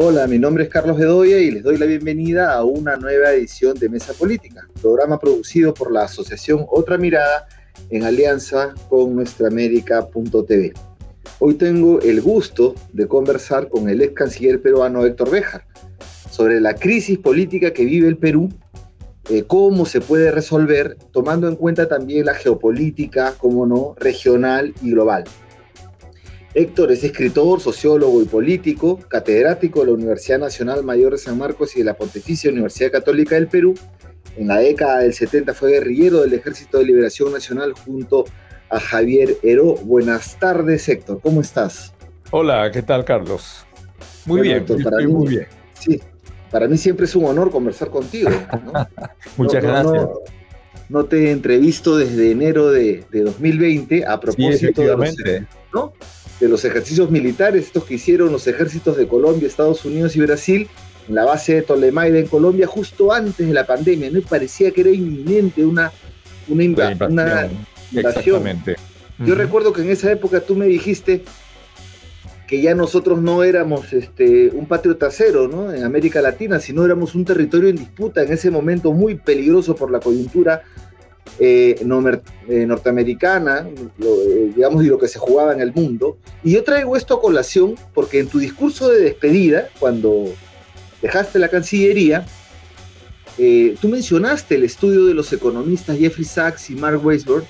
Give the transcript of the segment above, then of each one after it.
Hola, mi nombre es Carlos Bedoya y les doy la bienvenida a una nueva edición de Mesa Política, programa producido por la Asociación Otra Mirada en alianza con nuestraamérica.tv. Hoy tengo el gusto de conversar con el ex canciller peruano Héctor Béjar sobre la crisis política que vive el Perú, eh, cómo se puede resolver, tomando en cuenta también la geopolítica, como no, regional y global. Héctor es escritor, sociólogo y político, catedrático de la Universidad Nacional Mayor de San Marcos y de la Pontificia Universidad Católica del Perú. En la década del 70 fue guerrillero del Ejército de Liberación Nacional junto a Javier Heró. Buenas tardes, Héctor. ¿Cómo estás? Hola, ¿qué tal, Carlos? Muy bien, Héctor, para mí, muy bien. Sí, para mí siempre es un honor conversar contigo. Muchas gracias. No, te entrevisto desde enero de, 2020 a propósito de los, ¿no? De los ejercicios militares, estos que hicieron los ejércitos de Colombia, Estados Unidos y Brasil, en la base de Tolemaida en Colombia, justo antes de la pandemia, ¿no? parecía que era inminente una, una, invasión. Exactamente. Yo recuerdo que en esa época tú me dijiste que ya nosotros no éramos este, un patrio trasero ¿no? en América Latina, sino éramos un territorio en disputa en ese momento muy peligroso por la coyuntura eh, eh, norteamericana, eh, digamos, y lo que se jugaba en el mundo. Y yo traigo esto a colación porque en tu discurso de despedida, cuando dejaste la Cancillería, tú mencionaste el estudio de los economistas Jeffrey Sachs y Mark Weisberg,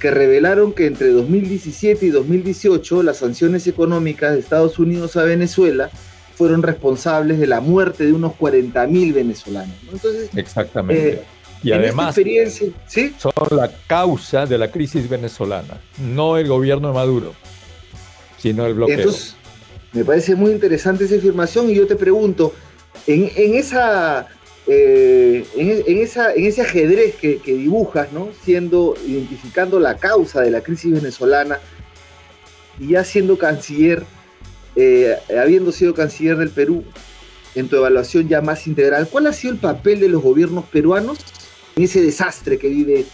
que revelaron que entre 2017 y 2018 las sanciones económicas de Estados Unidos a Venezuela fueron responsables de la muerte de unos 40.000 venezolanos. Entonces, Exactamente. Y además son la causa de la crisis venezolana, no el gobierno de Maduro, sino el bloqueo. Entonces, me parece muy interesante esa afirmación y yo te pregunto, en, esa, eh, en, esa, en ese ajedrez que, dibujas, ¿no? siendo, identificando la causa de la crisis venezolana y ya siendo canciller, eh, habiendo sido canciller del Perú, en tu evaluación ya más integral, ¿cuál ha sido el papel de los gobiernos peruanos en ese desastre que vive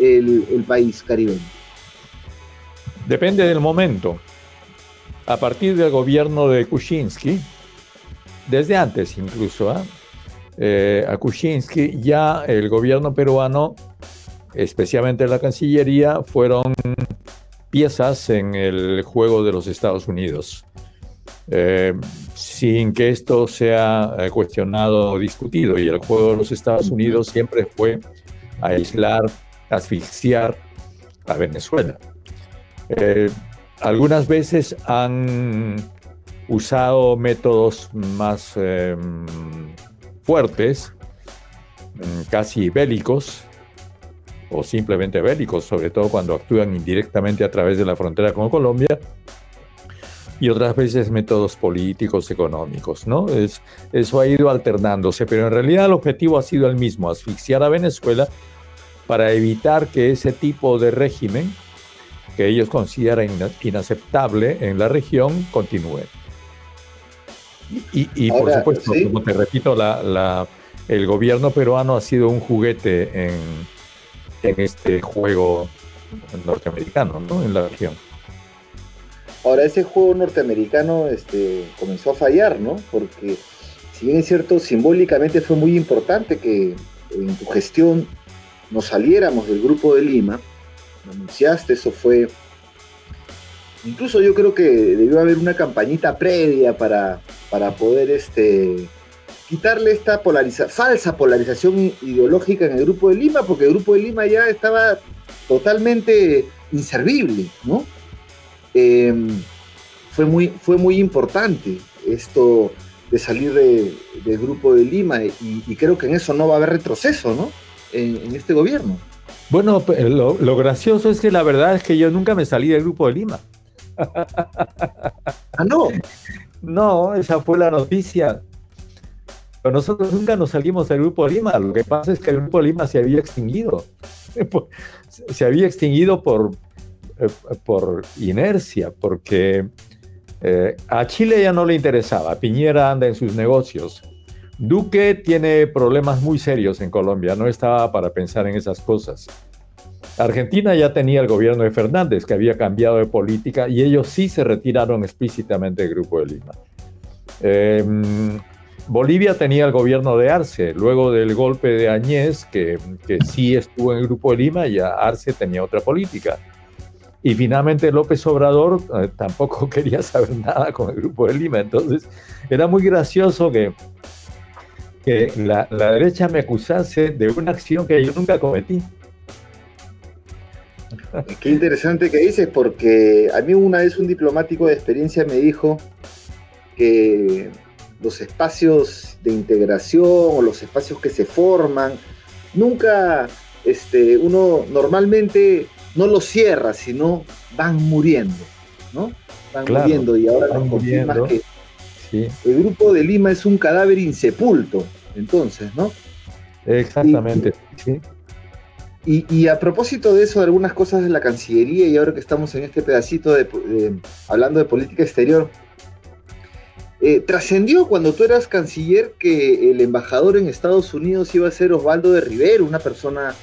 el, país caribeño? Depende del momento. A partir del gobierno de Kuczynski, desde antes incluso, ¿ah? eh, a Kuczynski ya el gobierno peruano, especialmente la Cancillería, fueron piezas en el juego de los Estados Unidos. Eh, sin que esto sea eh, cuestionado o discutido. Y el juego de los Estados Unidos siempre fue aislar, asfixiar a Venezuela. Eh, algunas veces han usado métodos más em, fuertes, mm, casi bélicos, o simplemente bélicos, sobre todo cuando actúan indirectamente a través de la frontera con Colombia, y otras veces métodos políticos, económicos, ¿no? Es, eso ha ido alternándose, pero en realidad el objetivo ha sido el mismo, asfixiar a Venezuela para evitar que ese tipo de régimen que ellos consideran inaceptable en la región continúe. Y, por supuesto, como te repito, la, el gobierno peruano ha sido un juguete en, en este juego norteamericano, ¿no? En la región. Ahora ese juego norteamericano este, comenzó a fallar, ¿no? Porque si bien es cierto, simbólicamente fue muy importante que en tu gestión nos saliéramos del grupo de Lima, lo anunciaste, eso fue... Incluso yo creo que debió haber una campañita previa para, para poder este, quitarle esta polariza falsa polarización ideológica en el grupo de Lima, porque el grupo de Lima ya estaba totalmente inservible, ¿no? Em, fue, muy, fue muy importante esto de salir del grupo de Lima y, creo que en eso no va a haber retroceso, ¿no? En, este gobierno. Bueno, lo, lo, gracioso es que la verdad es que yo nunca me salí del grupo de Lima. ah, no. No, esa fue la noticia. Pero nosotros nunca nos salimos del grupo de Lima. Lo que pasa es que el grupo de Lima se había extinguido. Se había extinguido por, por inercia, porque eh, a Chile ya no le interesaba, Piñera anda en sus negocios. Duque tiene problemas muy serios en Colombia, no estaba para pensar en esas cosas. Argentina ya tenía el gobierno de Fernández, que había cambiado de política, y ellos sí se retiraron explícitamente del Grupo de Lima. Em, Bolivia tenía el gobierno de Arce, luego del golpe de Añez, que, que sí estuvo en el Grupo de Lima, ya Arce tenía otra política. Y finalmente López Obrador eh, tampoco quería saber nada con el Grupo de Lima. Entonces era muy gracioso que, que la, la derecha me acusase de una acción que yo nunca cometí. Qué interesante que dices, porque a mí una vez un diplomático de experiencia me dijo que los espacios de integración o los espacios que se forman, nunca este, uno normalmente no los cierra, sino van muriendo, ¿no? Van muriendo y ahora nos confirmas que el grupo de Lima es un cadáver insepulto, entonces, ¿no? Exactamente, y, Y, a propósito de eso, de algunas cosas de la Cancillería y ahora que estamos en este pedacito de, hablando de política exterior, eh, trascendió cuando tú eras canciller que el embajador en Estados Unidos iba a ser Osvaldo de Rivero, una persona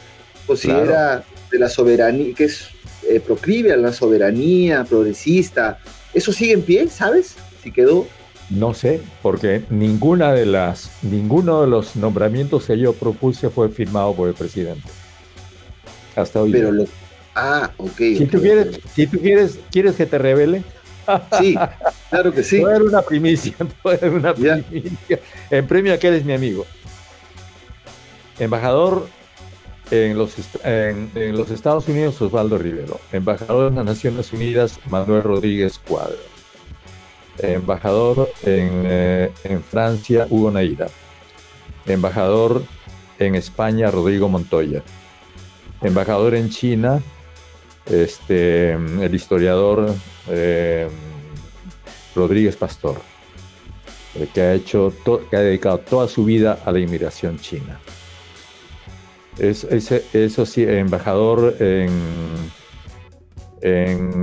considera de la soberanía, que es eh, proclive a la soberanía, progresista. ¿Eso sigue en pie, sabes? Si quedó. No sé, porque ninguna de las, ninguno de los nombramientos que yo propuse fue firmado por el presidente. Hasta hoy. Pero lo, ah, ok. Si, tú, quieres, si tú quieres, quieres que te revele, Sí, claro que sí. Puede una primicia, puede una primicia. En premio a que eres mi amigo. Embajador en los, Estados Unidos, Osvaldo Rivero. Embajador en las Naciones Unidas, Manuel Rodríguez Cuadro. Embajador en, eh, Francia, Hugo Naira. Embajador en España, Rodrigo Montoya. Embajador en China, este, el historiador eh, Rodríguez Pastor, eh, que ha hecho que ha dedicado toda su vida a la inmigración china. Es, eso sí, embajador en,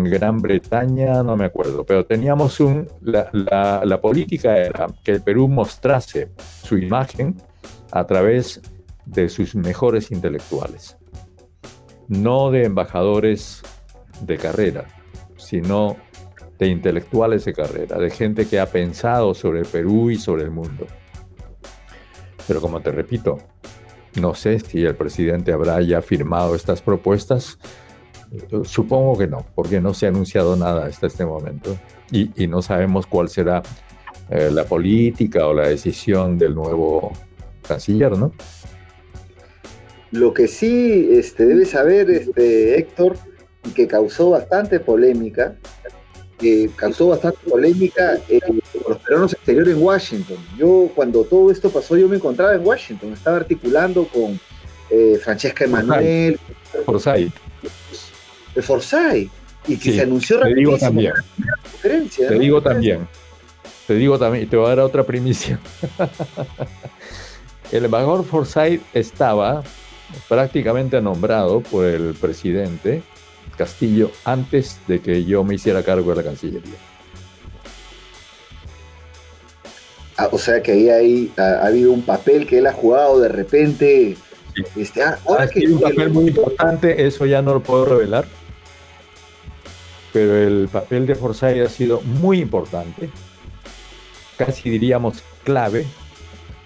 Gran Bretaña, no me acuerdo, pero teníamos un, la política era que el Perú mostrase su imagen a través de sus mejores intelectuales, no de embajadores de carrera, sino de intelectuales de carrera, de gente que ha pensado sobre el Perú y sobre el mundo. Pero como te repito, no sé si el presidente habrá ya firmado estas propuestas. Supongo que no, porque no se ha anunciado nada hasta este momento y, no sabemos cuál será eh, la política o la decisión del nuevo canciller, ¿no? Lo que sí este, debe saber este, Héctor que causó bastante polémica, que causó bastante polémica eh, los peruanos exteriores en Washington. Yo cuando todo esto pasó, yo me encontraba en Washington, estaba articulando con eh, Francesca Emanuel. Forsyth. Forsyth. Y que se anunció Te digo también. Te digo también. Te digo también, y te voy a dar otra primicia. el embajador Forsyth estaba prácticamente nombrado por el presidente Castillo antes de que yo me hiciera cargo de la Cancillería. O sea que ahí, ha, habido un papel que él ha jugado de repente. Este, ah, ahora que, un papel muy importante, eso ya no lo puedo revelar. Pero el papel de Forsyth ha sido muy importante, casi diríamos clave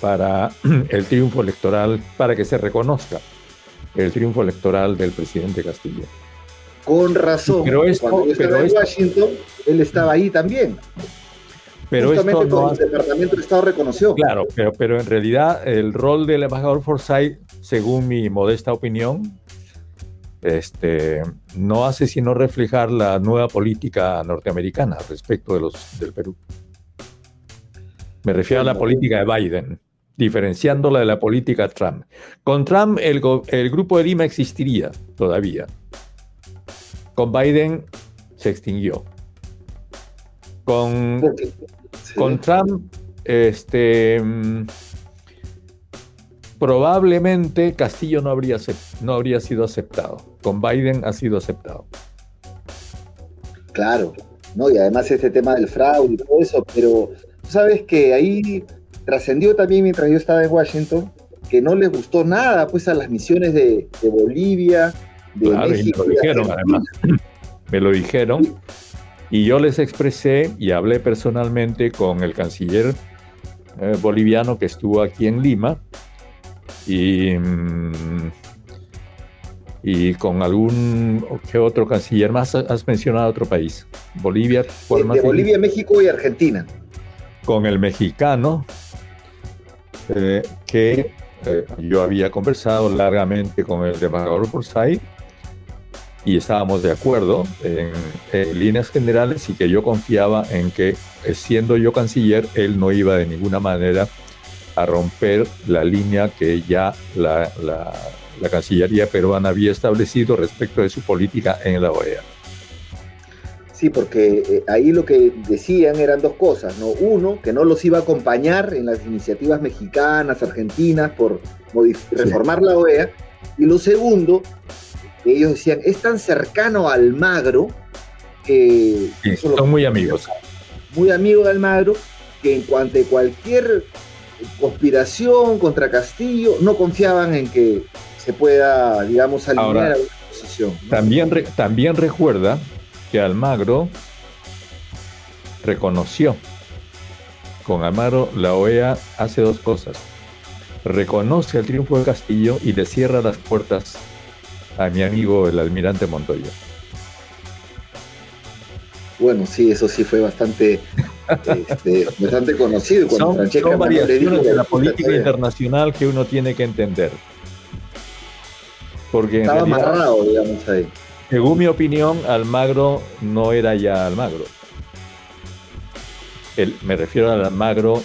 para el triunfo electoral, para que se reconozca el triunfo electoral del presidente Castillo. Con razón. Pero esto, Cuando estaba en Washington, él estaba ahí también. Pero Justamente esto el Departamento de Estado reconoció. Claro, pero, pero en realidad el rol del embajador Forsyth, según mi modesta opinión, este, no hace sino reflejar la nueva política norteamericana respecto de los, del Perú. Me refiero a la política de Biden, diferenciándola de la política Trump. Con Trump el, el grupo de Lima existiría todavía, con Biden se extinguió. Con, con Trump, este, mm, probablemente Castillo no habría, no habría sido aceptado. Con Biden ha sido aceptado. Claro, ¿no? Y además este tema del fraude y todo eso, pero tú sabes que ahí trascendió también mientras yo estaba en Washington, que no les gustó nada pues a las misiones de, de Bolivia, me lo dijeron además. Me lo dijeron. Y yo les expresé y hablé personalmente con el canciller eh, boliviano que estuvo aquí en Lima y, mm, y con algún ¿qué otro canciller más. Has mencionado otro país. Bolivia. de Bolivia, México y Argentina. Con el mexicano, eh, que eh, yo había conversado largamente con el embajador Forsyth y estábamos de acuerdo en, líneas generales y que yo confiaba en que eh, siendo yo canciller, él no iba de ninguna manera a romper la línea que ya la, la, la Cancillería peruana había establecido respecto de su política en la OEA. Sí, porque eh, ahí lo que decían eran dos cosas, ¿no? Uno, que no los iba a acompañar en las iniciativas mexicanas, argentinas, por reformar la OEA. Y lo segundo, ellos decían, es tan cercano a Almagro que... son muy amigos. Muy amigos de Almagro, que en cuanto a cualquier conspiración contra Castillo, no confiaban en que se pueda, digamos, alinear a una posición. También, también recuerda que Almagro reconoció. Con Almagro la OEA hace dos cosas. Reconoce el triunfo de Castillo y le cierra las puertas a mi amigo el almirante Montoya. Bueno, sí, eso sí fue bastante, este, bastante conocido. Son, son variaciones de la política internacional que uno tiene que entender. Porque Estaba amarrado, digamos, ahí. Según mi opinión, Almagro no era ya Almagro. me refiero al Almagro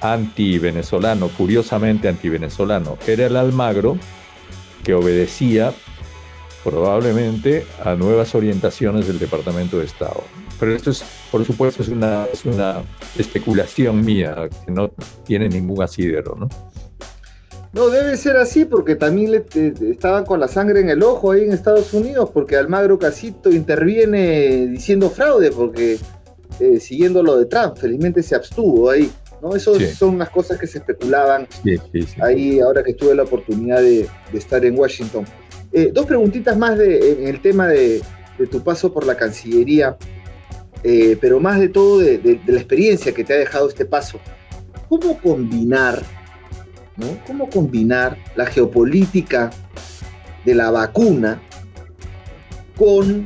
anti-venezolano, furiosamente anti-venezolano. Era el Almagro que obedecía probablemente a nuevas orientaciones del Departamento de Estado. Pero esto es, por supuesto, es una, es una especulación mía que no tiene ningún asidero, ¿no? No, debe ser así porque también le, estaban con la sangre en el ojo ahí en Estados Unidos porque Almagro Casito interviene diciendo fraude porque eh, siguiendo lo de Trump, felizmente se abstuvo ahí. ¿No? Eso son unas cosas que se especulaban ahí ahora que tuve la oportunidad de, estar en Washington. Eh, dos preguntitas más de, en el tema de, tu paso por la Cancillería, eh, pero más de todo de la experiencia que te ha dejado este paso. ¿Cómo combinar ¿Cómo combinar la geopolítica de la vacuna con,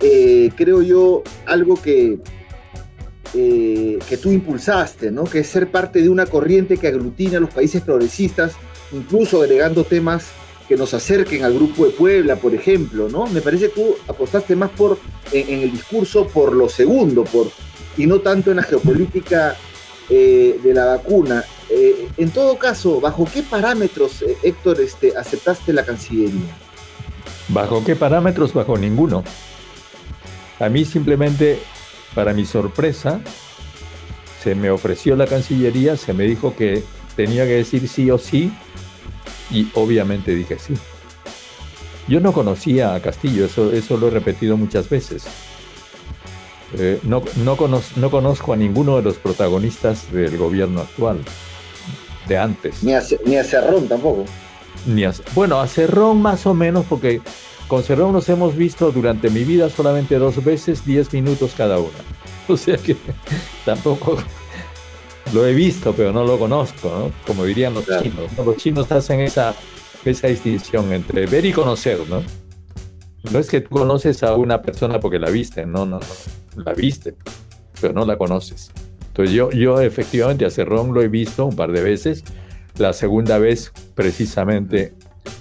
eh, creo yo, algo que, eh, que tú impulsaste, ¿no? Que es ser parte de una corriente que aglutina a los países progresistas, incluso agregando temas que nos acerquen al grupo de Puebla, por ejemplo, ¿no? Me parece que tú apostaste más por, en, el discurso por lo segundo, por, y no tanto en la geopolítica eh, de la vacuna. Eh, en todo caso, ¿bajo qué parámetros, Héctor, este, aceptaste la Cancillería? ¿Bajo qué parámetros? Bajo ninguno. A mí simplemente, para mi sorpresa, se me ofreció la Cancillería, se me dijo que tenía que decir sí o sí, y obviamente dije sí. Yo no conocía a Castillo, eso, eso lo he repetido muchas veces. Eh, no, no, no, conozco a ninguno de los protagonistas del gobierno actual de antes. Ni a, ni a Cerrón tampoco. Ni bueno, a Cerrón más o menos, porque con Cerrón nos hemos visto durante mi vida solamente dos veces, diez minutos cada una. O sea que tampoco lo he visto, pero no lo conozco, ¿no? Como dirían los chinos. Los chinos hacen esa, esa distinción entre ver y conocer, ¿no? No es que tú conoces a una persona porque la viste, no, no, no. La viste, pero no la conoces. Entonces yo, yo efectivamente a Cerrón lo he visto un par de veces, la segunda vez precisamente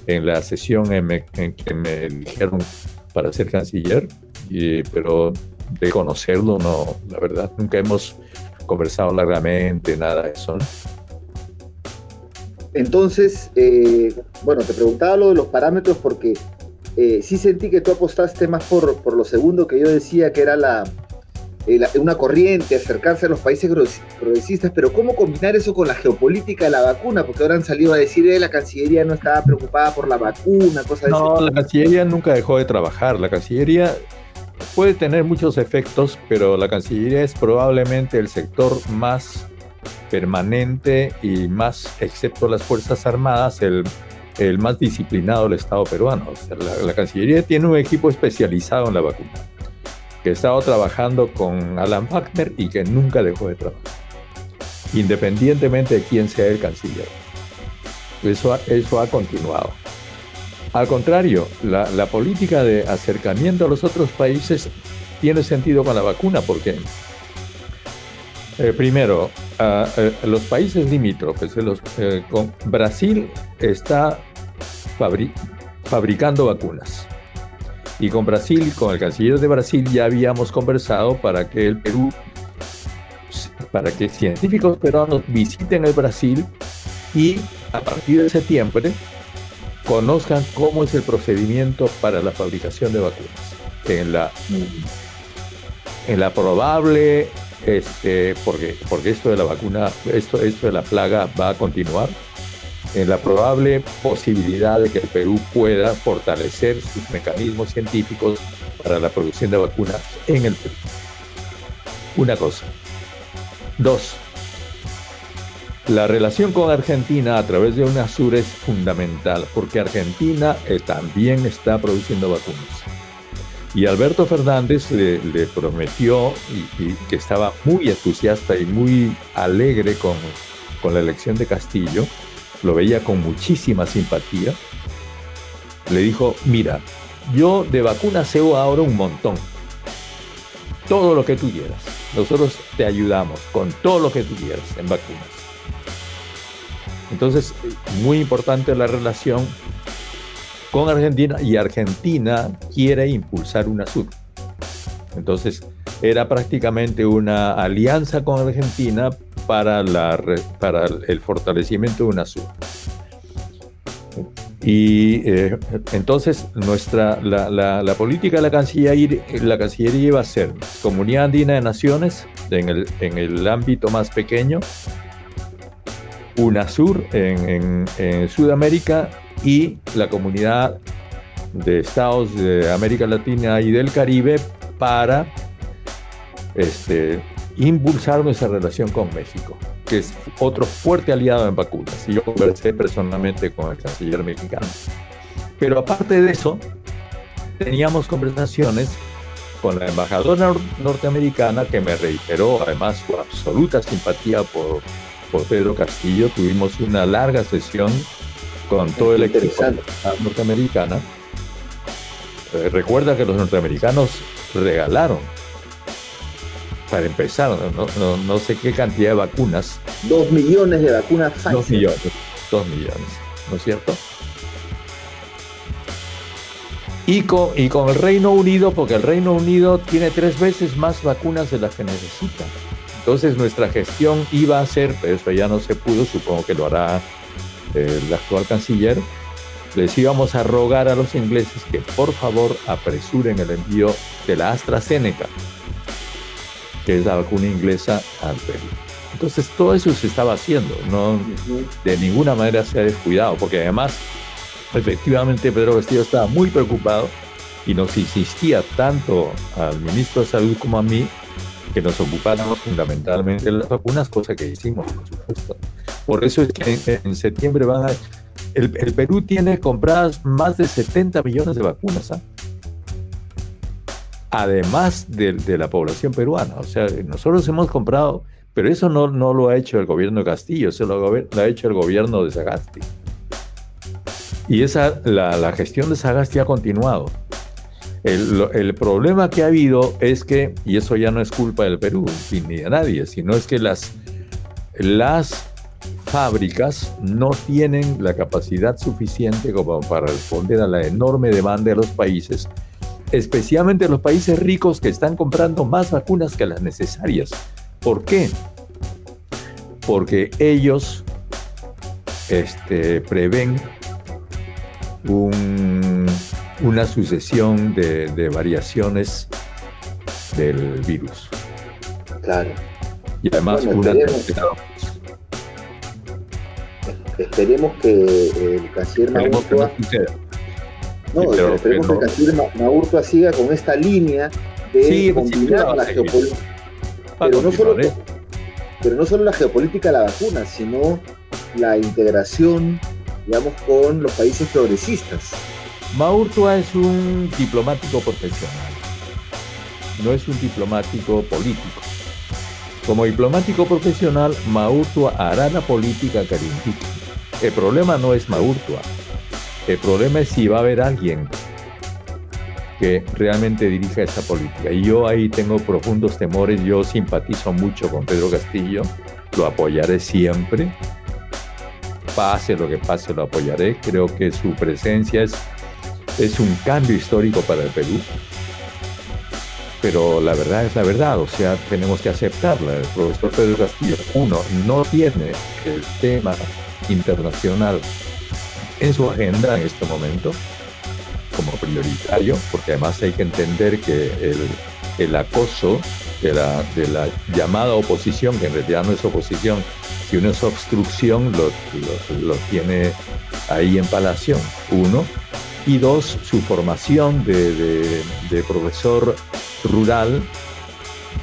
en la sesión en, que me eligieron para ser canciller, pero de conocerlo no, la verdad, nunca hemos conversado largamente, nada de eso. Entonces, eh, bueno, te preguntaba lo de los parámetros porque eh, sí sentí que tú apostaste más por, por lo segundo que yo decía, que era la, una corriente, acercarse a los países progresistas, pero ¿cómo combinar eso con la geopolítica de la vacuna? Porque ahora han salido a decir que eh, la Cancillería no estaba preocupada por la vacuna, cosas No, la Cancillería nunca dejó de trabajar. La Cancillería puede tener muchos efectos, pero la Cancillería es probablemente el sector más permanente y más, excepto las Fuerzas Armadas, el, el más disciplinado del Estado peruano. la Cancillería tiene un equipo especializado en la vacuna que estaba trabajando con Alan Wagner y que nunca dejó de trabajar, independientemente de quién sea el canciller. Eso, eso ha continuado. Al contrario, la, política de acercamiento a los otros países tiene sentido con la vacuna porque, eh, primero, eh, los países limítrofes, los, eh, con Brasil está fabricando vacunas. Y con Brasil, con el canciller de Brasil, ya habíamos conversado para que el Perú, para que científicos peruanos visiten el Brasil y a partir de septiembre conozcan cómo es el procedimiento para la fabricación de vacunas. En la, en la probable, este, porque, porque esto de la vacuna, esto, esto de la plaga va a continuar, en la probable posibilidad de que el Perú pueda fortalecer sus mecanismos científicos para la producción de vacunas en el Perú. Una cosa. Dos, la relación con Argentina a través de UNASUR es fundamental porque Argentina eh, también está produciendo vacunas. Y Alberto Fernández le, prometió y, que estaba muy entusiasta y muy alegre con, con la elección de Castillo, lo veía con muchísima simpatía. Le dijo, mira, yo de vacunas sé ahora un montón. Todo lo que tú quieras. Nosotros te ayudamos con todo lo que tú quieras en vacunas. Entonces, muy importante la relación con Argentina y Argentina quiere impulsar UNASUR. Entonces, era prácticamente una alianza con Argentina para, la, para el fortalecimiento de UNASUR. Y eh, entonces nuestra, la, política de la Cancillería, la Cancillería iba a ser Comunidad Andina de Naciones en el, en el ámbito más pequeño, UNASUR en, en, Sudamérica y la comunidad de estados de América Latina y del Caribe para este, impulsar nuestra relación con México, que es otro fuerte aliado en vacunas. Y yo conversé personalmente con el canciller mexicano. Pero aparte de eso, teníamos conversaciones con la embajadora norteamericana que me reiteró además su absoluta simpatía por por Pedro Castillo. Tuvimos una larga sesión con todo el equipo norteamericana. Eh, recuerda que los norteamericanos regalaron, para empezar, no, sé qué cantidad de vacunas. Dos millones de vacunas Dos millones, dos millones, ¿no es cierto? Y con, y con el Reino Unido, porque el Reino Unido tiene tres veces más vacunas de las que necesita. Entonces nuestra gestión iba a ser, pero eso ya no se pudo, supongo que lo hará eh, el actual canciller, les íbamos a rogar a los ingleses que por favor apresuren el envío de la AstraZeneca, que es la vacuna inglesa al Perú. Entonces todo eso se estaba haciendo, no de ninguna manera se ha descuidado, porque además efectivamente Pedro Castillo estaba muy preocupado y nos insistía tanto al ministro de Salud como a mí que nos ocupáramos fundamentalmente de las vacunas, cosa que hicimos, por supuesto. Por eso es que en, septiembre van a... El, Perú tiene compradas más de 70 millones de vacunas, ¿ah? Además de, la población peruana. O sea, nosotros hemos comprado, pero eso no, no lo ha hecho el gobierno de Castillo, eso lo, ha hecho el gobierno de Sagasti. Y esa, la, la gestión de Sagasti ha continuado. El, problema que ha habido es que, y eso ya no es culpa del Perú ni de nadie, sino es que las, las fábricas no tienen la capacidad suficiente como para responder a la enorme demanda de los países, especialmente los países ricos que están comprando más vacunas que las necesarias. ¿Por qué? Porque ellos este, prevén un una sucesión de, variaciones del virus. Claro. Y además una esperemos, que el canciller Maurtua no, esperemos que canciller Maurtua siga con esta línea de combinar la geopolítica. Pero no, solo, ¿eh? pero no solo la geopolítica de la vacuna, sino la integración, digamos, con los países progresistas. Maurtua es un diplomático profesional. no es un diplomático político. Como diplomático profesional, Maurtua hará la política que El problema no es Maurtua. El problema es si va a haber alguien que realmente dirija esa política. Y yo ahí tengo profundos temores. Yo simpatizo mucho con Pedro Castillo. Lo apoyaré siempre. Pase lo que pase, lo apoyaré. Creo que su presencia es, es un cambio histórico para el Perú pero la verdad es la verdad, o sea, tenemos que aceptarla. El profesor Pedro Castillo, uno, no tiene el tema internacional en su agenda en este momento como prioritario, porque además hay que entender que el, acoso de la, llamada oposición, que en realidad no es oposición, si uno es obstrucción, lo, lo, tiene ahí en Palacio, uno. Y dos, su formación de, de, de profesor rural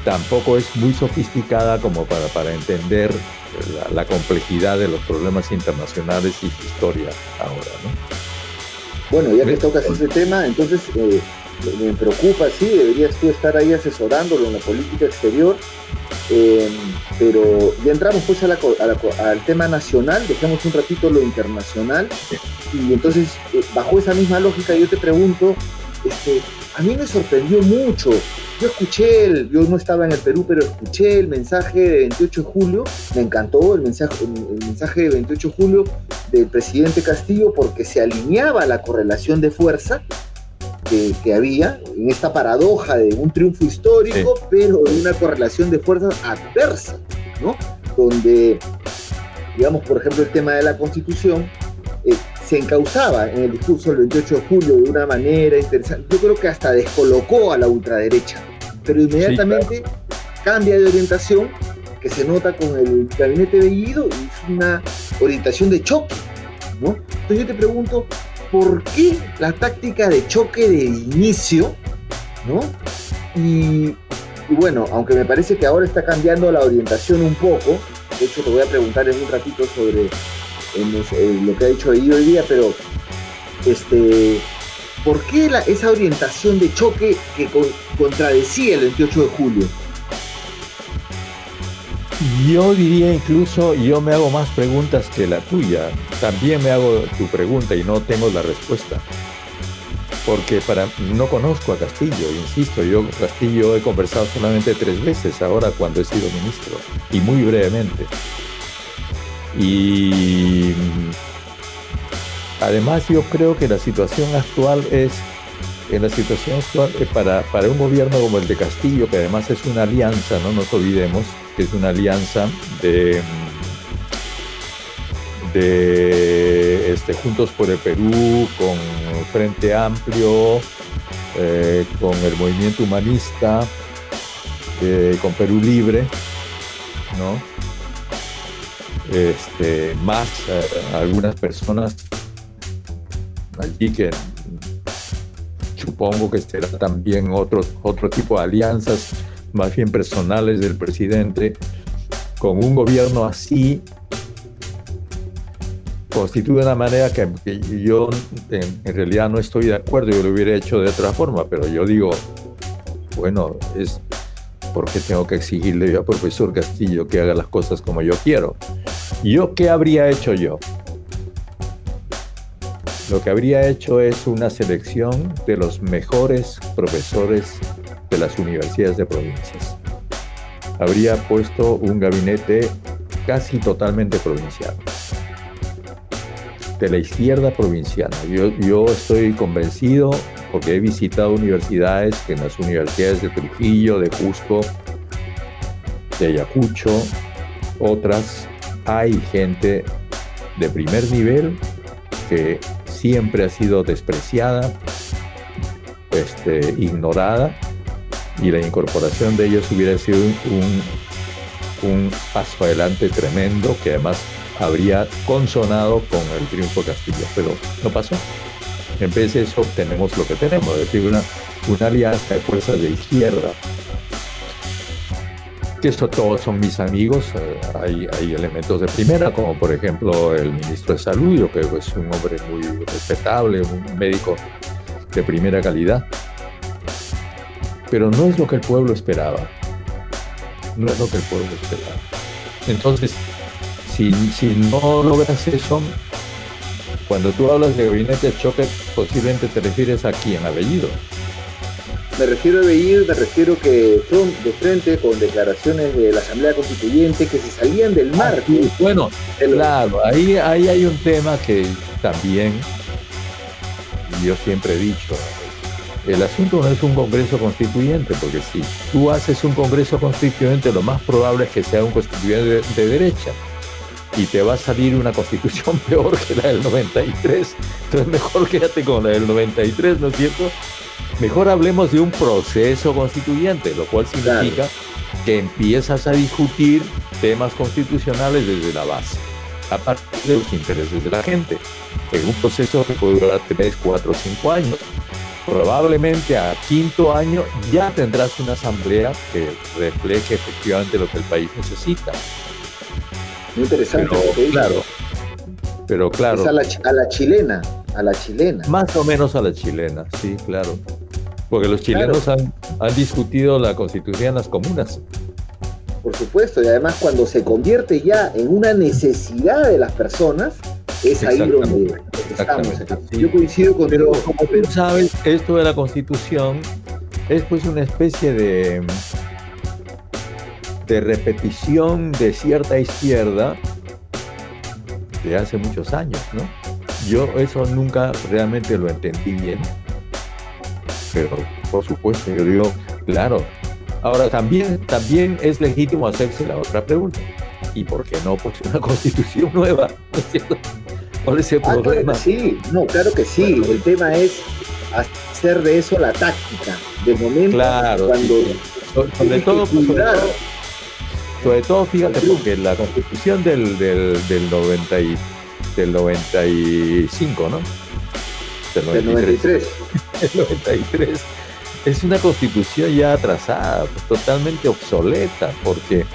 tampoco es muy sofisticada como para, para entender la, complejidad de los problemas internacionales y su historia ahora. Bueno, ya que tocas ese tema, entonces eh, me preocupa, sí, deberías tú estar ahí asesorándolo en la política exterior, eh, pero ya entramos pues al tema nacional, dejamos un ratito lo internacional, y entonces eh, bajo esa misma lógica yo te pregunto, este, a mí me sorprendió mucho. Yo escuché, el, yo no estaba en el Perú, pero escuché el mensaje de 28 de julio, me encantó el mensaje, el mensaje de 28 de julio del presidente Castillo porque se alineaba la correlación de fuerza que, había en esta paradoja de un triunfo histórico, pero de una correlación de fuerzas adversa, ¿no? Donde, digamos, por ejemplo, el tema de la constitución, eh, se encauzaba en el discurso del 28 de julio de una manera interesante. Yo creo que hasta descolocó a la ultraderecha, pero inmediatamente cambia de orientación que se nota con el gabinete Bellido y es una orientación de choque, ¿no? Entonces yo te pregunto, ¿por qué la táctica de choque de inicio, ¿no? Y, bueno, aunque me parece que ahora está cambiando la orientación un poco, de hecho te voy a preguntar en un ratito sobre en, lo que ha dicho hoy día, pero este, ¿por qué esa orientación de choque que contradecía el 28 de julio? Yo diría incluso, yo me hago más preguntas que la tuya. También me hago tu pregunta y no tengo la respuesta. Porque para, no conozco a Castillo, insisto, yo Castillo he conversado solamente tres veces ahora cuando he sido ministro, y muy brevemente. Y además yo creo que la situación actual es, en la situación actual, eh, para, para un gobierno como el de Castillo, que además es una alianza, no nos olvidemos, que es una alianza de, de este, Juntos por el Perú, con Frente Amplio, eh, con el movimiento humanista, eh, con Perú Libre, ¿no? Este, más eh, algunas personas allí que supongo que será también otro, otro tipo de alianzas más bien personales del presidente, con un gobierno así constituye una manera que, yo en, realidad no estoy de acuerdo, yo lo hubiera hecho de otra forma, pero yo digo, bueno, es porque tengo que exigirle al profesor Castillo que haga las cosas como yo quiero. ¿Yo qué habría hecho yo? Lo que habría hecho es una selección de los mejores profesores de las universidades de provincias. Habría puesto un gabinete casi totalmente provincial, de la izquierda provinciana. Yo, yo estoy convencido, porque he visitado universidades, que en las universidades de Trujillo, de Cusco, de Ayacucho, otras hay gente de primer nivel que siempre ha sido despreciada, este, ignorada, y la incorporación de ellos hubiera sido un, paso adelante tremendo que además habría consonado con el triunfo de Castillo, pero no pasó. En vez de eso tenemos lo que tenemos, es decir, una, una alianza de fuerzas de izquierda que todos son mis amigos, eh, hay, hay, elementos de primera, como por ejemplo el ministro de Salud, yo creo que es un hombre muy respetable, un médico de primera calidad. pero no es lo que el pueblo esperaba. No es lo que el pueblo esperaba. Entonces, si, si no logras eso, cuando tú hablas de gabinete de choque, posiblemente te refieres a quién, apellido. Me refiero a Bellido, me refiero que son de frente con declaraciones de la Asamblea Constituyente que se salían del mar. bueno, claro, ahí, ahí hay un tema que también yo siempre he dicho, el asunto no es un Congreso Constituyente, porque si tú haces un Congreso Constituyente, lo más probable es que sea un constituyente de, derecha y te va a salir una constitución peor que la del 93. Entonces mejor quédate con la del 93, ¿no es cierto? Mejor hablemos de un proceso constituyente, lo cual significa que empiezas a discutir temas constitucionales desde la base, a partir de los intereses de la gente, en un proceso que puede durar tres, cuatro o cinco años. Probablemente a quinto año ya tendrás una asamblea que refleje efectivamente lo que el país necesita. Muy interesante. claro, pero claro. a la chilena a la chilena. Más o menos a la chilena, sí, claro. Porque los chilenos han, han discutido la constitución en las comunas. Por supuesto, y además cuando se convierte ya en una necesidad de las personas, es ahí donde estamos. Yo coincido con Pero como tú sabes, esto de la constitución es pues una especie de, de repetición de cierta izquierda de hace muchos años, ¿no? Yo eso nunca realmente lo entendí bien. Pero por supuesto, yo digo, claro. Ahora también, también es legítimo hacerse la otra pregunta. ¿Y por qué no? Pues una constitución nueva, ¿no es cierto? ¿Cuál es el ah, problema? sí, no, claro que sí. el tema es hacer de eso la táctica. De momento, claro, cuando. Sobre, todo, sobre, todo, fíjate, porque la constitución del, del, del 90 del 95, ¿no? Del 93. El 93. Es una constitución ya atrasada, pues, totalmente obsoleta, porque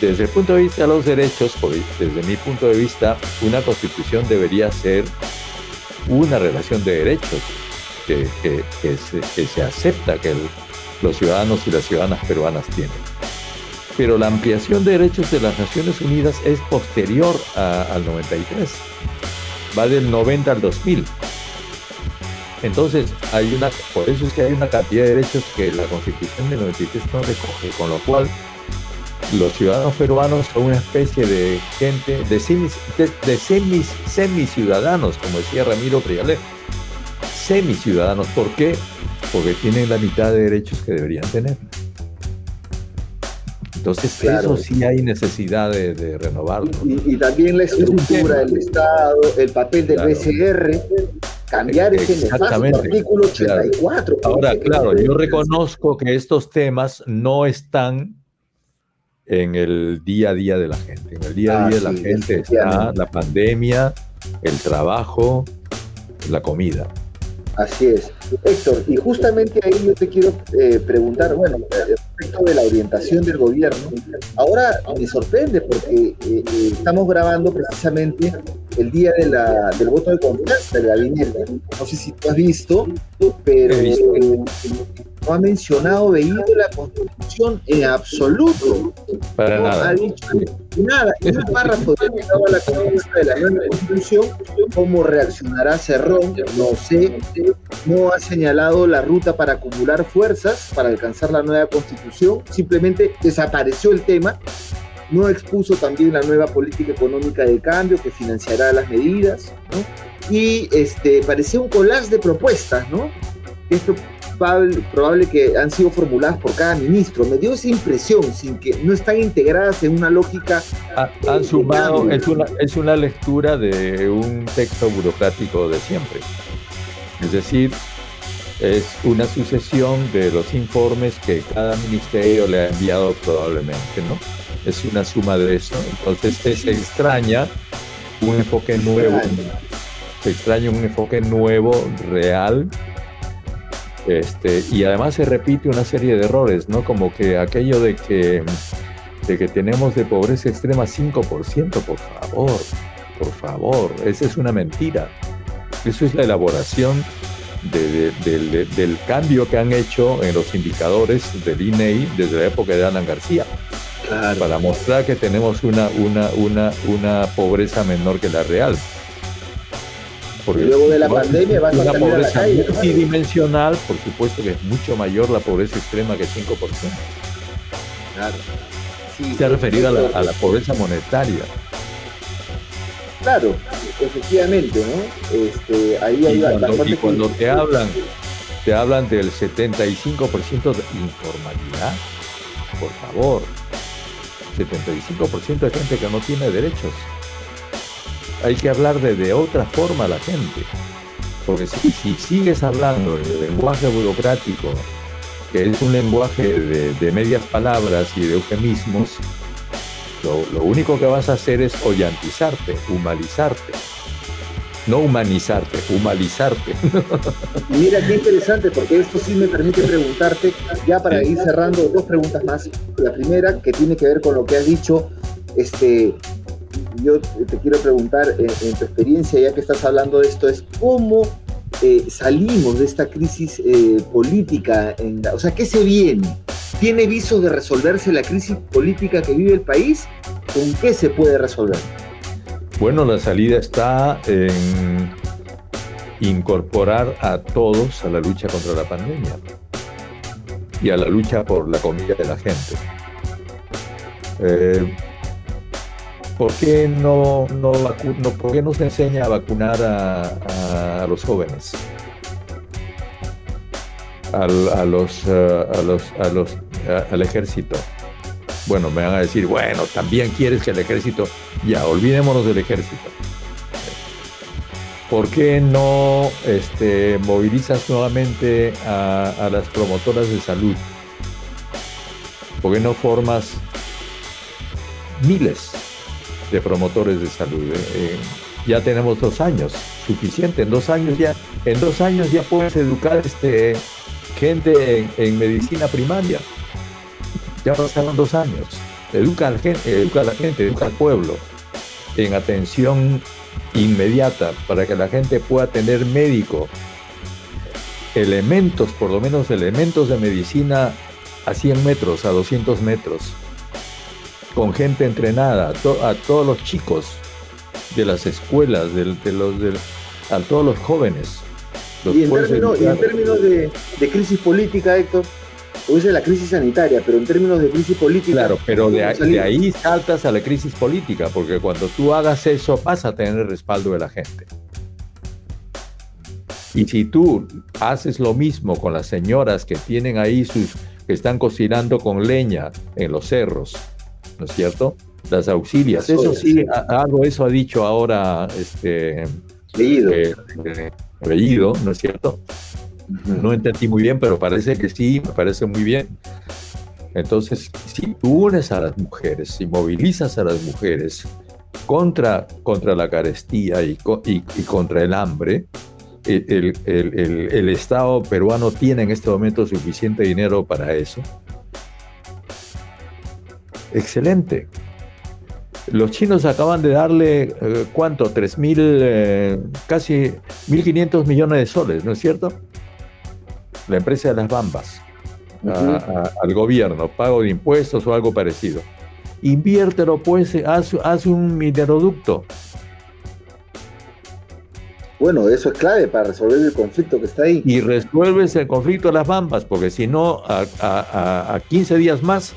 desde el punto de vista de los derechos, desde mi punto de vista, una constitución debería ser una relación de derechos que, se, acepta que los ciudadanos y las ciudadanas peruanas tienen pero la ampliación de derechos de las Naciones Unidas es posterior al 93. Va del 90 al 2000. Entonces, hay una, por eso es que hay una cantidad de derechos que la Constitución del 93 no recoge, con lo cual los ciudadanos peruanos son una especie de gente, de, semis, de, semi, ciudadanos, como decía Ramiro Prialé. Semi ciudadanos, ¿por qué? Porque tienen la mitad de derechos que deberían tener. Entonces, eso sí hay necesidad de, renovarlo. Y, también la estructura del Estado, el papel del BCR, cambiar ese artículo 84. Ahora, claro, yo reconozco que estos temas no están en el día a día de la gente. En el día a día de la gente está la pandemia, el trabajo, la comida. Así es. Héctor, y justamente ahí yo te quiero eh, preguntar, bueno, respecto de la orientación del gobierno, ahora me sorprende porque eh, eh, estamos grabando precisamente el día de la, del voto de confianza del gabinete. No sé si tú has visto, pero no ha mencionado Veído la Constitución en absoluto. Para no nada. ha dicho nada. En un párrafo dedicado a la conquista de la nueva Constitución, cómo reaccionará Cerrón, no sé. No ha señalado la ruta para acumular fuerzas para alcanzar la nueva Constitución. Simplemente desapareció el tema no expuso también la nueva política económica de cambio que financiará las medidas, ¿no? Y este, parecía un collage de propuestas, ¿no? Esto probable, probable que han sido formuladas por cada ministro. Me dio esa impresión, sin que no están integradas en una lógica. han sumado, es una, es una lectura de un texto burocrático de siempre. Es decir, es una sucesión de los informes que cada ministerio le ha enviado probablemente, ¿no? es una suma de eso. Entonces se extraña un enfoque nuevo, se extraña un enfoque nuevo, real, este, y además se repite una serie de errores, ¿no? Como que aquello de que, de que tenemos de pobreza extrema 5%, por favor, por favor, esa es una mentira. Eso es la elaboración del cambio que han hecho en los indicadores del INEI e desde la época de Alan García. Para mostrar que tenemos una, una, una, una pobreza menor que la real. Porque luego de la pandemia va a una pobreza multidimensional, por supuesto que es mucho mayor la pobreza extrema que 5%. Claro. Se ha referido a la, a la pobreza monetaria. Claro, efectivamente, ¿no? Este, ahí hay y cuando, te hablan, te hablan del 75% de informalidad, por favor, 75% de gente que no tiene derechos. Hay que hablar de, otra forma a la gente, porque si, si sigues hablando el lenguaje burocrático, que es un lenguaje de, medias palabras y de eufemismos, lo, único que vas a hacer es oyantizarte, humanizarte. No humanizarte, humanizarte. Mira qué interesante, porque esto sí me permite preguntarte, ya para ir cerrando, dos preguntas más. La primera, que tiene que ver con lo que has dicho, este, yo te quiero preguntar, en, tu experiencia, ya que estás hablando de esto, es cómo eh, salimos de esta crisis eh, política, o sea, ¿qué se viene? ¿Tiene visos de resolverse la crisis política que vive el país? ¿Con qué se puede resolver? Bueno, la salida está en incorporar a todos a la lucha contra la pandemia y a la lucha por la comida de la gente. Eh, ¿por, qué no, no, no, se enseña a vacunar a los jóvenes? eh, a, al ejército. Bueno, me van a decir, bueno, también quieres que el ejército, ya, olvidémonos del ejército. ¿Por qué no este, movilizas nuevamente a, las promotoras de salud? ¿Por qué no formas miles de promotores de salud? Eh, eh, ya tenemos dos años, suficiente. En dos años ya, en dos años ya puedes educar este, gente en, medicina primaria. Ya pasaron dos años. Educa a la gente, educa a la gente, educa al pueblo en atención inmediata para que la gente pueda tener médico. Elementos, por lo menos elementos de medicina a 100 metros, a 200 metros, con gente entrenada, a, todos los chicos de las escuelas, de, los, a todos los jóvenes y en, términos, de, crisis política, Héctor, es la crisis sanitaria, pero en términos de crisis política. Claro, pero de, ahí saltas a la crisis política, porque cuando tú hagas eso vas a tener el respaldo de la gente. Y si tú haces lo mismo con las señoras que tienen ahí sus, que están cocinando con leña en los cerros, ¿no es cierto? Las auxilias. Eso sí, algo eso ha dicho ahora este. Leído. Eh, eh, ¿no es cierto? No entendí muy bien, pero parece que sí, me parece muy bien. Entonces, si tú unes a las mujeres, si movilizas a las mujeres contra, contra la carestía y, y, contra el hambre, el, el, el, Estado peruano tiene en este momento suficiente dinero para eso. Excelente. Los chinos acaban de darle, eh, ¿cuánto? 3.000, mil, eh, casi 1.500 millones de soles, ¿no es cierto? La empresa de las bambas al gobierno, pago de impuestos o algo parecido. Inviértelo, pues, haz, haz un mineroducto. Bueno, eso es clave para resolver el conflicto que está ahí. Y resuelves el conflicto de las bambas, porque si no, a, a, a 15 días más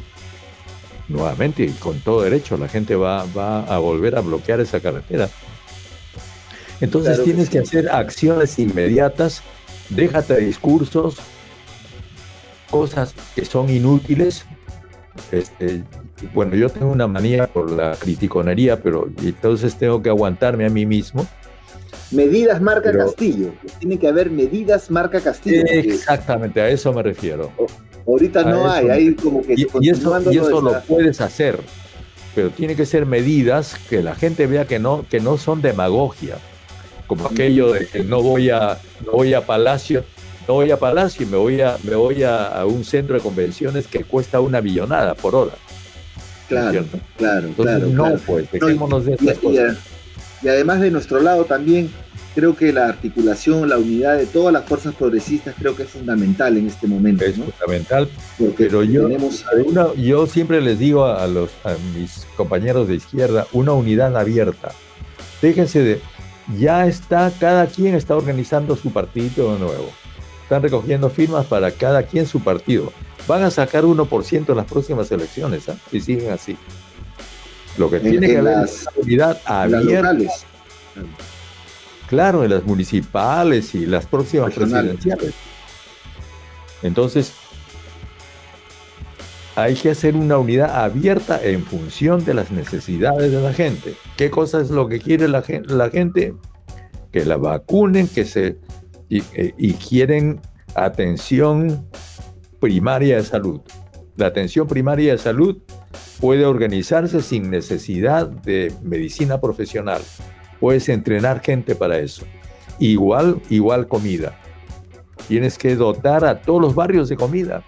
nuevamente, y con todo derecho, la gente va, va a volver a bloquear esa carretera. Entonces tienes que, hacer acciones inmediatas, déjate discursos, cosas que son inútiles. Este, bueno, yo tengo una manía por la criticonería, pero entonces tengo que aguantarme a mí mismo. Medidas marca Castillo. Tiene que haber medidas marca Castillo. Exactamente, a eso me refiero. Ahorita no hay, hay como que... Y, y eso, y eso lo puedes hacer, pero tiene que ser medidas que la gente vea que no, que no son demagogia, como aquello de que no voy a, no voy a Palacio, no voy a Palacio y me voy a, me voy a, un centro de convenciones que cuesta una billonada por hora. Claro, claro, claro. No, pues, dejémonos de estas cosas. Y además de nuestro lado también, creo que la articulación, la unidad de todas las fuerzas progresistas creo que es fundamental en este momento. Es fundamental, pero yo, yo siempre les digo a, los, a mis compañeros de izquierda, una unidad abierta. Déjense de, ya está, cada quien está organizando su partido nuevo. Están recogiendo firmas para cada quien su partido. Van a sacar 1% en las próximas elecciones, ¿ah? si siguen así. Lo que tiene que haber es unidad abierta. Claro, en las municipales y las próximas presidenciales. Entonces, hay que hacer una unidad abierta en función de las necesidades de la gente. ¿Qué cosa es lo que quiere la, gente? Que la vacunen, que se y, y quieren atención primaria de salud. La atención primaria de salud puede organizarse sin necesidad de medicina profesional. Puedes entrenar gente para eso. Igual, igual comida. Tienes que dotar a todos los barrios de comida,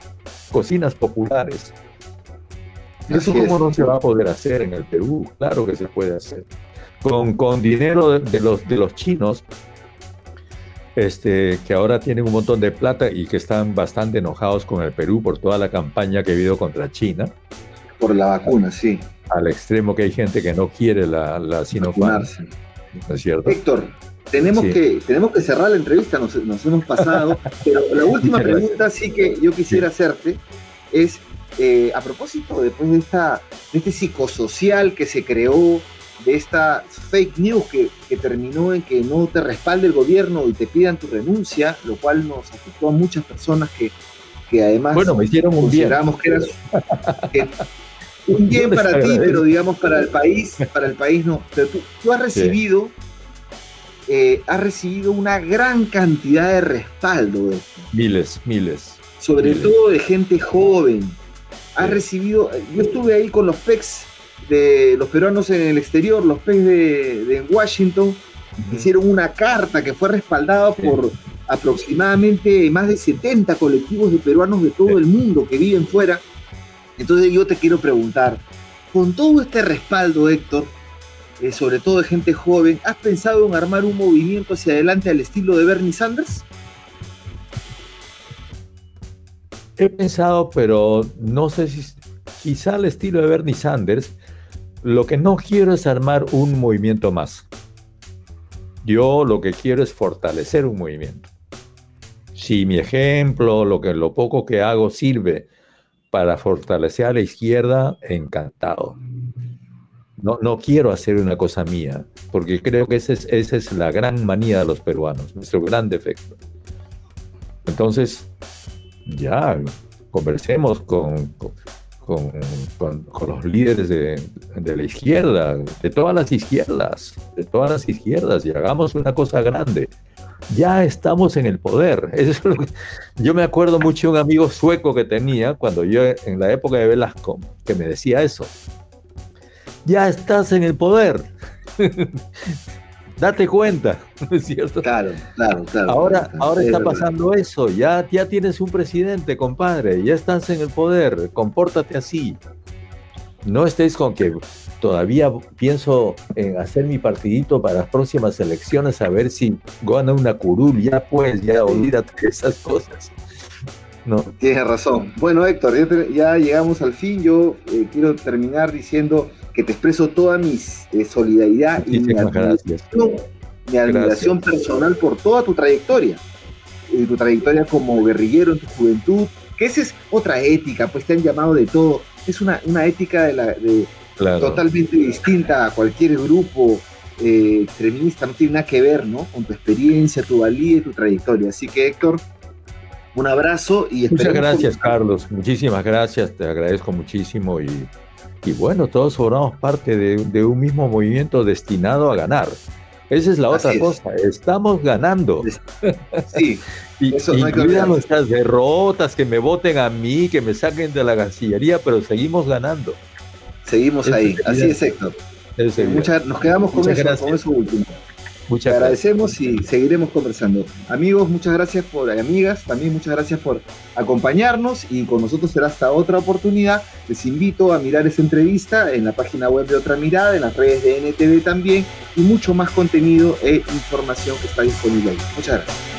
cocinas populares. Eso cómo no se va a poder hacer en el Perú, claro que se puede hacer. Con, con dinero de los, de los chinos, este, que ahora tienen un montón de plata y que están bastante enojados con el Perú por toda la campaña que ha habido contra China. Por la vacuna, sí. Al extremo que hay gente que no quiere la, la Sinopharm. ¿No es cierto? Héctor, tenemos, que, tenemos que cerrar la entrevista, nos, hemos pasado, pero la última pregunta sí que yo quisiera hacerte es, eh, a propósito después de, esta, de este psicosocial que se creó, de esta fake news que, que, terminó en que no te respalde el gobierno y te pidan tu renuncia, lo cual nos afectó a muchas personas que, que además bueno, me hicieron un bien. que era un bien para ti, pero digamos para el país, para el país no. Pero tú, has recibido, eh, has recibido una gran cantidad de respaldo. Miles, miles. Sobre todo de gente joven. Has recibido, yo estuve ahí con los PECs de los peruanos en el exterior, los PECs de, Washington, hicieron una carta que fue respaldada por aproximadamente más de 70 colectivos de peruanos de todo el mundo que viven fuera entonces yo te quiero preguntar, con todo este respaldo, Héctor, eh, sobre todo de gente joven, ¿has pensado en armar un movimiento hacia adelante al estilo de Bernie Sanders? He pensado, pero no sé si quizá al estilo de Bernie Sanders, lo que no quiero es armar un movimiento más. Yo lo que quiero es fortalecer un movimiento. Si mi ejemplo, lo que lo poco que hago sirve para fortalecer a la izquierda, encantado. No, no quiero hacer una cosa mía, porque creo que esa es, esa es la gran manía de los peruanos, nuestro gran defecto. Entonces, ya, conversemos con, con, con, los líderes de, de, la izquierda, de todas las izquierdas, de todas las izquierdas, y hagamos una cosa grande ya estamos en el poder. yo me acuerdo mucho de un amigo sueco que tenía cuando yo, en la época de Velasco, que me decía eso. Ya estás en el poder. Date cuenta, ¿no es cierto? Claro, claro, claro. Ahora, ahora está pasando eso. Ya, ya tienes un presidente, compadre. Ya estás en el poder. Compórtate así. No estés con que todavía pienso en hacer mi partidito para las próximas elecciones, a ver si gana una curul, ya pues, ya olvídate de esas cosas. No. Tienes razón. Bueno, Héctor, ya, llegamos al fin. Yo eh, quiero terminar diciendo que te expreso toda mi eh, solidaridad y mi admiración, mi admiración personal por toda tu trayectoria. Eh, tu trayectoria como guerrillero en tu juventud, que esa es otra ética, pues te han llamado de todo. Es una, una ética de la, de, totalmente distinta a cualquier grupo eh, extremista, no tiene nada que ver, ¿no? Con tu experiencia, tu valía y tu trayectoria. Así que, Héctor, un abrazo y Muchas gracias, Carlos. Muchísimas gracias, te agradezco muchísimo y, y bueno, todos formamos parte de, un mismo movimiento destinado a ganar. Esa es la otra cosa, estamos ganando. Sí. y, nuestras derrotas, que me voten a mí, que me saquen de la gancillería, pero seguimos ganando. Seguimos ahí, así es Héctor. nos quedamos con eso, con eso último. Muchas Te agradecemos y seguiremos conversando. Amigos, muchas gracias por, amigas, también muchas gracias por acompañarnos y con nosotros será hasta otra oportunidad. Les invito a mirar esa entrevista en la página web de Otra Mirada, en las redes de NTV también y mucho más contenido e información que está disponible ahí. Muchas gracias.